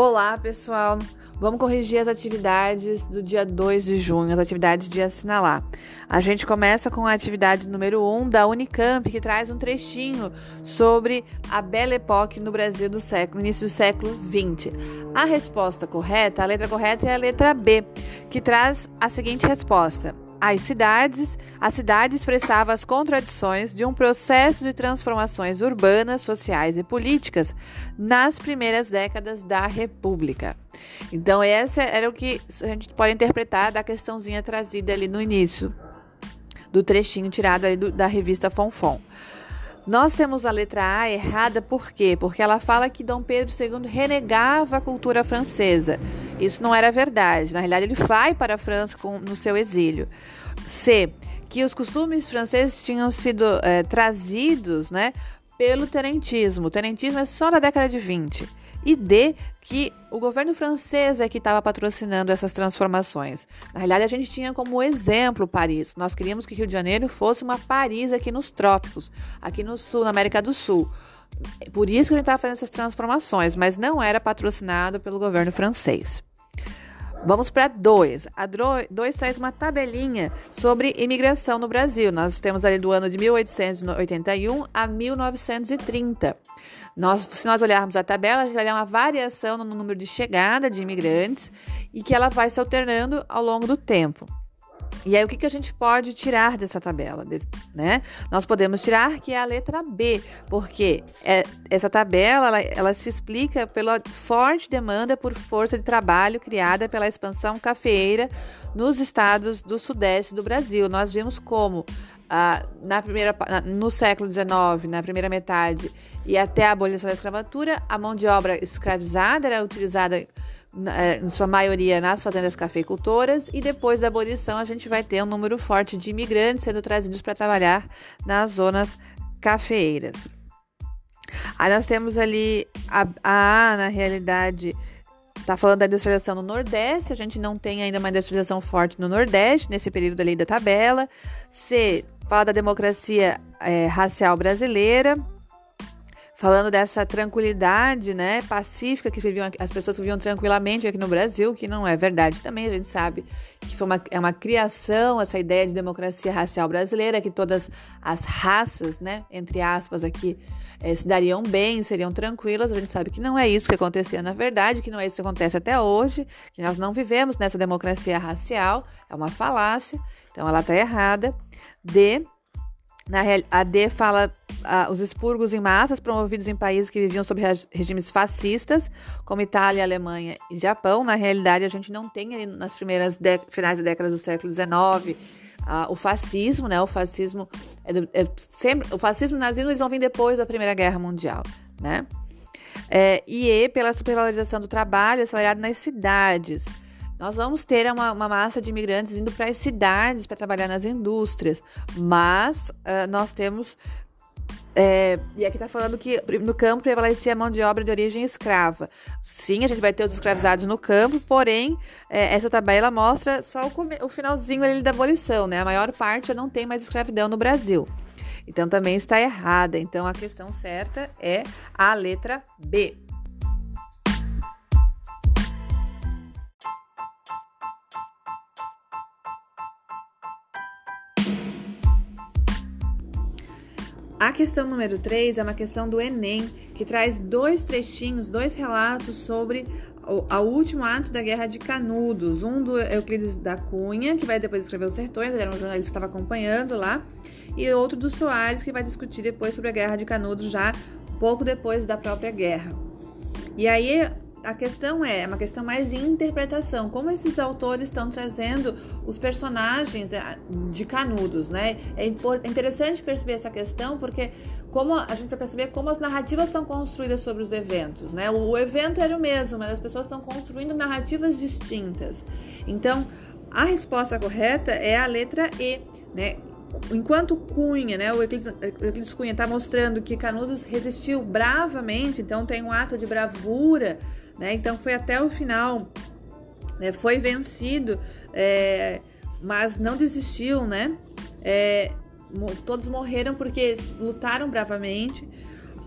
Olá, pessoal! Vamos corrigir as atividades do dia 2 de junho, as atividades de assinalar. A gente começa com a atividade número 1 um da Unicamp, que traz um trechinho sobre a Belle Époque no Brasil do século, início do século 20. A resposta correta, a letra correta é a letra B, que traz a seguinte resposta: as cidades, a cidade expressava as contradições de um processo de transformações urbanas, sociais e políticas nas primeiras décadas da República. Então, essa era o que a gente pode interpretar da questãozinha trazida ali no início do trechinho tirado ali do, da revista Fonfon. Nós temos a letra A errada por quê? Porque ela fala que Dom Pedro II renegava a cultura francesa. Isso não era verdade. Na realidade, ele vai para a França com, no seu exílio. C. Que os costumes franceses tinham sido é, trazidos né, pelo tenentismo. O tenentismo é só da década de 20. E D que o governo francês é que estava patrocinando essas transformações. Na realidade, a gente tinha como exemplo Paris. Nós queríamos que Rio de Janeiro fosse uma Paris aqui nos trópicos, aqui no sul, na América do Sul. Por isso que a gente estava fazendo essas transformações, mas não era patrocinado pelo governo francês. Vamos para 2. A 2 traz uma tabelinha sobre imigração no Brasil. Nós temos ali do ano de 1881 a 1930. Nós, se nós olharmos a tabela, a gente vai ver uma variação no número de chegada de imigrantes e que ela vai se alternando ao longo do tempo. E aí, o que, que a gente pode tirar dessa tabela? Né? Nós podemos tirar que é a letra B, porque é, essa tabela ela, ela se explica pela forte demanda por força de trabalho criada pela expansão cafeeira nos estados do sudeste do Brasil. Nós vimos como na primeira, no século XIX, na primeira metade e até a abolição da escravatura, a mão de obra escravizada era utilizada é, em sua maioria nas fazendas cafeicultoras, e depois da abolição a gente vai ter um número forte de imigrantes sendo trazidos para trabalhar nas zonas cafeeiras. Aí nós temos ali a, a na realidade, está falando da industrialização no Nordeste, a gente não tem ainda uma industrialização forte no Nordeste, nesse período ali da tabela. C, fala da democracia é, racial brasileira falando dessa tranquilidade, né, pacífica que viviam as pessoas que viviam tranquilamente aqui no Brasil, que não é verdade também, a gente sabe que foi uma, é uma criação essa ideia de democracia racial brasileira, que todas as raças, né, entre aspas aqui, é, se dariam bem, seriam tranquilas, a gente sabe que não é isso que acontecia na verdade, que não é isso que acontece até hoje, que nós não vivemos nessa democracia racial, é uma falácia, então ela está errada. D, na, a D fala ah, os expurgos em massas promovidos em países que viviam sob regimes fascistas, como Itália, Alemanha e Japão. Na realidade, a gente não tem ali nas primeiras finais da década do século XIX ah, o fascismo, né? O fascismo é, é sempre o fascismo e o nazismo eles vão vir depois da Primeira Guerra Mundial, né? É, e E pela supervalorização do trabalho acelerado nas cidades. Nós vamos ter uma, uma massa de imigrantes indo para as cidades para trabalhar nas indústrias, mas uh, nós temos é, e aqui está falando que no campo prevalecia a mão de obra de origem escrava. Sim, a gente vai ter os escravizados no campo, porém, é, essa tabela mostra só o, o finalzinho ali da abolição, né? A maior parte já não tem mais escravidão no Brasil. Então também está errada. Então a questão certa é a letra B. A questão número 3 é uma questão do Enem, que traz dois trechinhos, dois relatos sobre o, o último ato da Guerra de Canudos. Um do Euclides da Cunha, que vai depois escrever Os Sertões, ele era um jornalista que estava acompanhando lá, e outro do Soares, que vai discutir depois sobre a Guerra de Canudos, já pouco depois da própria guerra. E aí a questão é, é uma questão mais de interpretação. Como esses autores estão trazendo os personagens eh, de Canudos, né? É, é interessante perceber essa questão porque como a gente vai perceber como as narrativas são construídas sobre os eventos, né? O, evento era o mesmo, mas as pessoas estão construindo narrativas distintas. Então, a resposta correta é a letra E, né? Enquanto Cunha, né, o Euclides Cunha está mostrando que Canudos resistiu bravamente, então tem um ato de bravura né? Então foi até o final, né? foi vencido, é, mas não desistiu, né? É, todos morreram porque lutaram bravamente.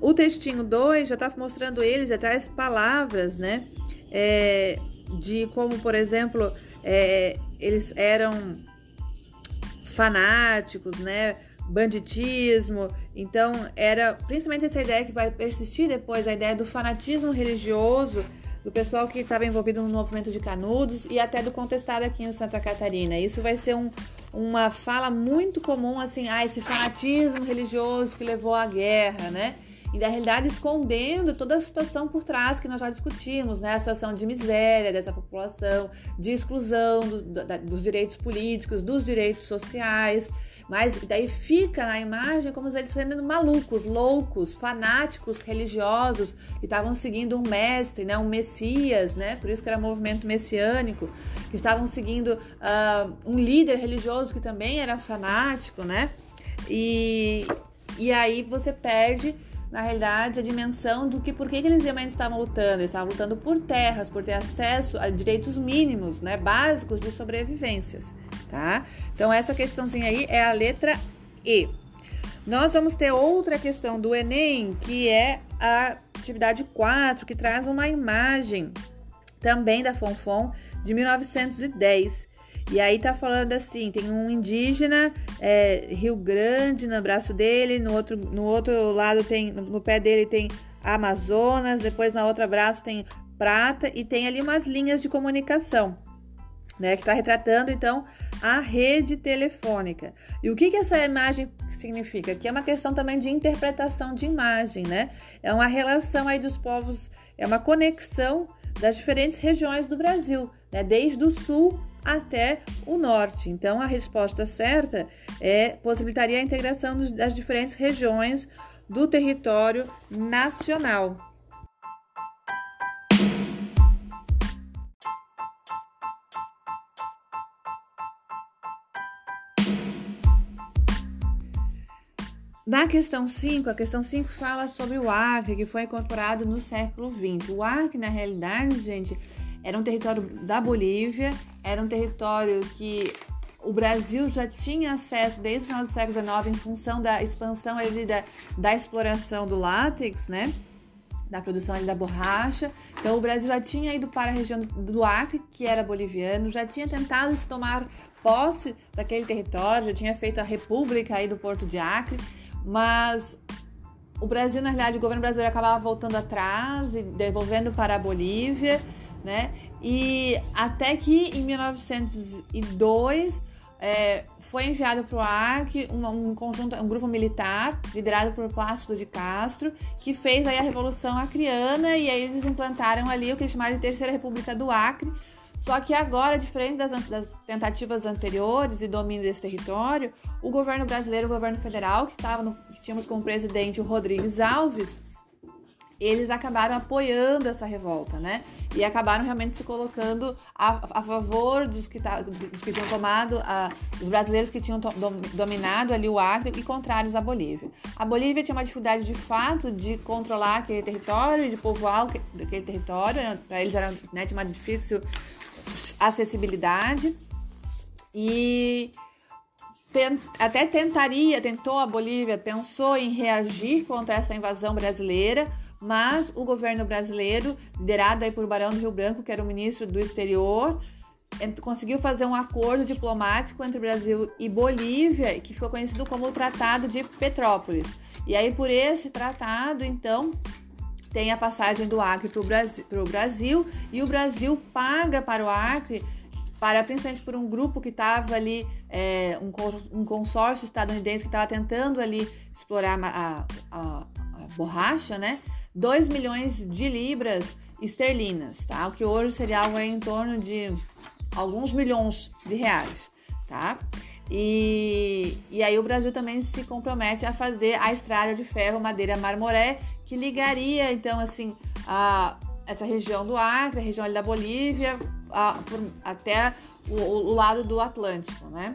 O textinho 2 já está mostrando eles, traz palavras, né? é, de como, por exemplo, é, eles eram fanáticos, né? Banditismo. Então, era principalmente essa ideia que vai persistir depois, a ideia do fanatismo religioso do pessoal que estava envolvido no movimento de Canudos e até do contestado aqui em Santa Catarina. Isso vai ser um, uma fala muito comum, assim, ah, esse fanatismo religioso que levou à guerra, né? e na realidade escondendo toda a situação por trás que nós já discutimos, né? A situação de miséria dessa população, de exclusão do, da, dos direitos políticos, dos direitos sociais. Mas daí fica na imagem como se eles sendo malucos, loucos, fanáticos religiosos que estavam seguindo um mestre, né? Um messias, né? Por isso que era movimento messiânico, que estavam seguindo uh, um líder religioso que também era fanático, né? E, e aí você perde na realidade, a dimensão do que por que, eles realmente estavam lutando. Eles estavam lutando por terras, por ter acesso a direitos mínimos, né, básicos de sobrevivências, tá? Então essa questãozinha aí é a letra E. Nós vamos ter outra questão do Enem, que é a atividade 4, que traz uma imagem também da Fonfon de 1910. E aí tá falando assim, tem um indígena, é, Rio Grande no braço dele, no outro, no outro lado tem, no pé dele tem Amazonas, depois na outra braço tem Prata e tem ali umas linhas de comunicação, né, que tá retratando então a rede telefônica. E o que que essa imagem significa? Que é uma questão também de interpretação de imagem, né? É uma relação aí dos povos, é uma conexão das diferentes regiões do Brasil, né? Desde o sul até o norte. Então, a resposta certa é possibilitaria a integração das diferentes regiões do território nacional. Na questão 5, a questão 5 fala sobre o Acre, que foi incorporado no século XX. O Acre, na realidade, gente, era um território da Bolívia, era um território que o Brasil já tinha acesso desde o final do século XIX em função da expansão ali da, da exploração do látex, né? Da produção ali da borracha. Então o Brasil já tinha ido para a região do Acre, que era boliviano, já tinha tentado se tomar posse daquele território, já tinha feito a república aí do Porto de Acre, mas o Brasil, na realidade, o governo brasileiro acabava voltando atrás e devolvendo para a Bolívia né? E até que em 1902 é, foi enviado para o Acre um, um, conjunto, um grupo militar liderado por Plácido de Castro, que fez aí a Revolução Acreana e aí eles implantaram ali o que eles chamaram de Terceira República do Acre. Só que agora, diferente das, das tentativas anteriores e domínio desse território, o governo brasileiro, o governo federal, que, tava no, que tínhamos como presidente o Rodrigues Alves, eles acabaram apoiando essa revolta, né? E acabaram realmente se colocando a, a favor dos que, dos que tinham tomado, a, dos brasileiros que tinham dominado ali o Acre e contrários à Bolívia. A Bolívia tinha uma dificuldade de fato de controlar aquele território, de povoar aquele território, né? para eles era né, tinha uma difícil acessibilidade. E até tentaria, tentou a Bolívia, pensou em reagir contra essa invasão brasileira mas o governo brasileiro, liderado aí por Barão do Rio Branco, que era o ministro do exterior, conseguiu fazer um acordo diplomático entre Brasil e Bolívia, que ficou conhecido como o Tratado de Petrópolis. E aí, por esse tratado, então, tem a passagem do Acre para o Brasil, Brasil, e o Brasil paga para o Acre, para principalmente por um grupo que estava ali, é, um, um, consórcio estadunidense que estava tentando ali explorar a, a, a borracha, né? 2 milhões de libras esterlinas, tá? O que hoje seria algo em torno de alguns milhões de reais, tá? E, e aí o Brasil também se compromete a fazer a estrada de ferro Madeira Marmoré, que ligaria então assim a essa região do Acre, a região da Bolívia, a, por, até o, o lado do Atlântico, né?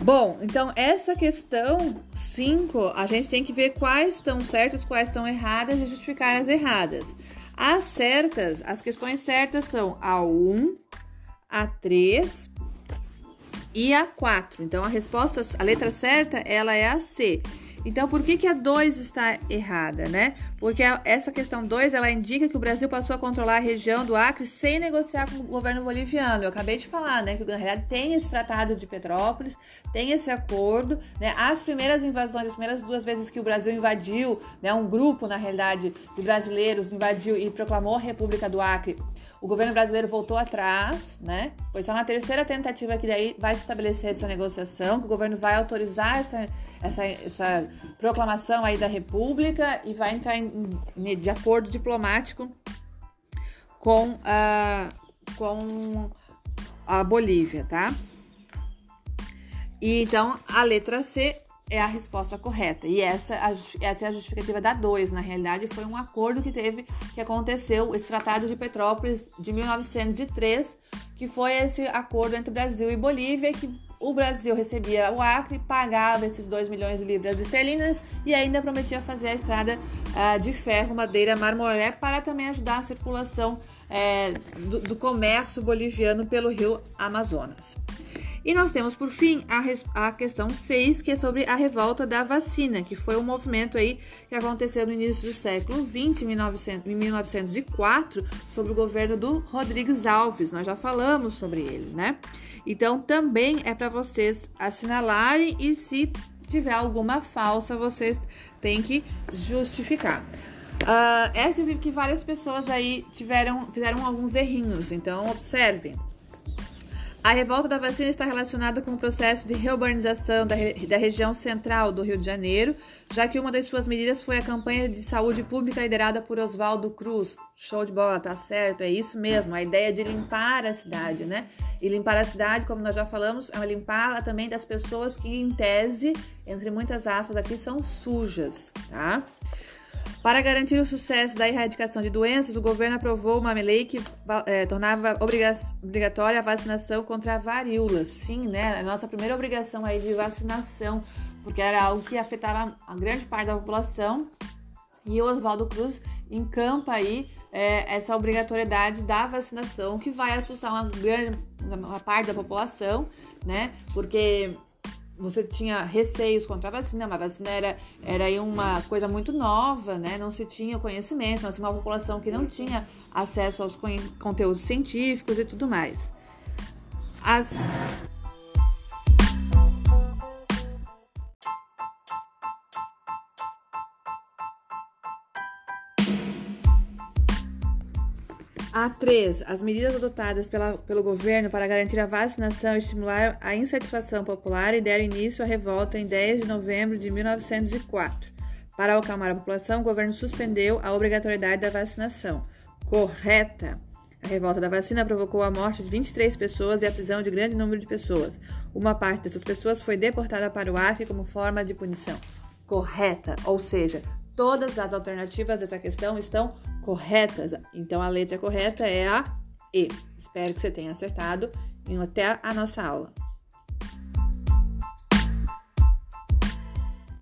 Bom, então essa questão 5, a gente tem que ver quais estão certas, quais estão erradas e justificar as erradas. As certas, as questões certas são a 1, a 3 e a 4. Então a resposta, a letra certa, ela é a C. Então, por que, que a 2 está errada, né? Porque essa questão 2, ela indica que o Brasil passou a controlar a região do Acre sem negociar com o governo boliviano. Eu acabei de falar, né, que na realidade tem esse tratado de Petrópolis, tem esse acordo, né? As primeiras invasões, as primeiras duas vezes que o Brasil invadiu, né, um grupo, na realidade, de brasileiros invadiu e proclamou a República do Acre, o governo brasileiro voltou atrás, né? Foi só na terceira tentativa que daí vai se estabelecer essa negociação, que o governo vai autorizar essa, essa, essa proclamação aí da República e vai entrar em, de acordo diplomático com a, com a Bolívia, tá? E então a letra C é a resposta correta. E essa, essa é a justificativa da 2. Na realidade, foi um acordo que teve, que aconteceu, esse Tratado de Petrópolis de 1903, que foi esse acordo entre Brasil e Bolívia, que o Brasil recebia o Acre, pagava esses 2 milhões de libras esterlinas e ainda prometia fazer a estrada uh, de ferro, madeira, marmoré para também ajudar a circulação uh, do, do comércio boliviano pelo rio Amazonas. E nós temos, por fim, a, a questão 6, que é sobre a revolta da vacina, que foi um movimento aí que aconteceu no início do século XX, em, 1900, em 1904, sobre o governo do Rodrigues Alves. Nós já falamos sobre ele, né? Então, também é para vocês assinalarem e se tiver alguma falsa, vocês têm que justificar. Uh, essa eu vi que várias pessoas aí tiveram, fizeram alguns errinhos, então observem. A revolta da vacina está relacionada com o processo de reurbanização da, re da, região central do Rio de Janeiro, já que uma das suas medidas foi a campanha de saúde pública liderada por Oswaldo Cruz. Show de bola, tá certo, é isso mesmo, a ideia de limpar a cidade, né? E limpar a cidade, como nós já falamos, é limpar também das pessoas que, em tese, entre muitas aspas aqui, são sujas, tá? Para garantir o sucesso da erradicação de doenças, o governo aprovou uma lei que é, tornava obrigatória a vacinação contra a varíola. Sim, né? A nossa primeira obrigação aí de vacinação, porque era algo que afetava a grande parte da população. E o Oswaldo Cruz encampa aí é, essa obrigatoriedade da vacinação, que vai assustar uma grande uma parte da população, né? Porque você tinha receios contra a vacina, mas a vacina era, era aí uma coisa muito nova, né? Não se tinha conhecimento, nós tínhamos uma população que não tinha acesso aos conteúdos científicos e tudo mais. As A 3. As medidas adotadas pela, pelo governo para garantir a vacinação estimularam a insatisfação popular e deram início à revolta em 10 de novembro de 1904. Para acalmar a população, o governo suspendeu a obrigatoriedade da vacinação. Correta. A revolta da vacina provocou a morte de 23 pessoas e a prisão de grande número de pessoas. Uma parte dessas pessoas foi deportada para o Acre como forma de punição. Correta, ou seja, todas as alternativas dessa questão estão corretas. Então a letra correta é a E. Espero que você tenha acertado e até a nossa aula.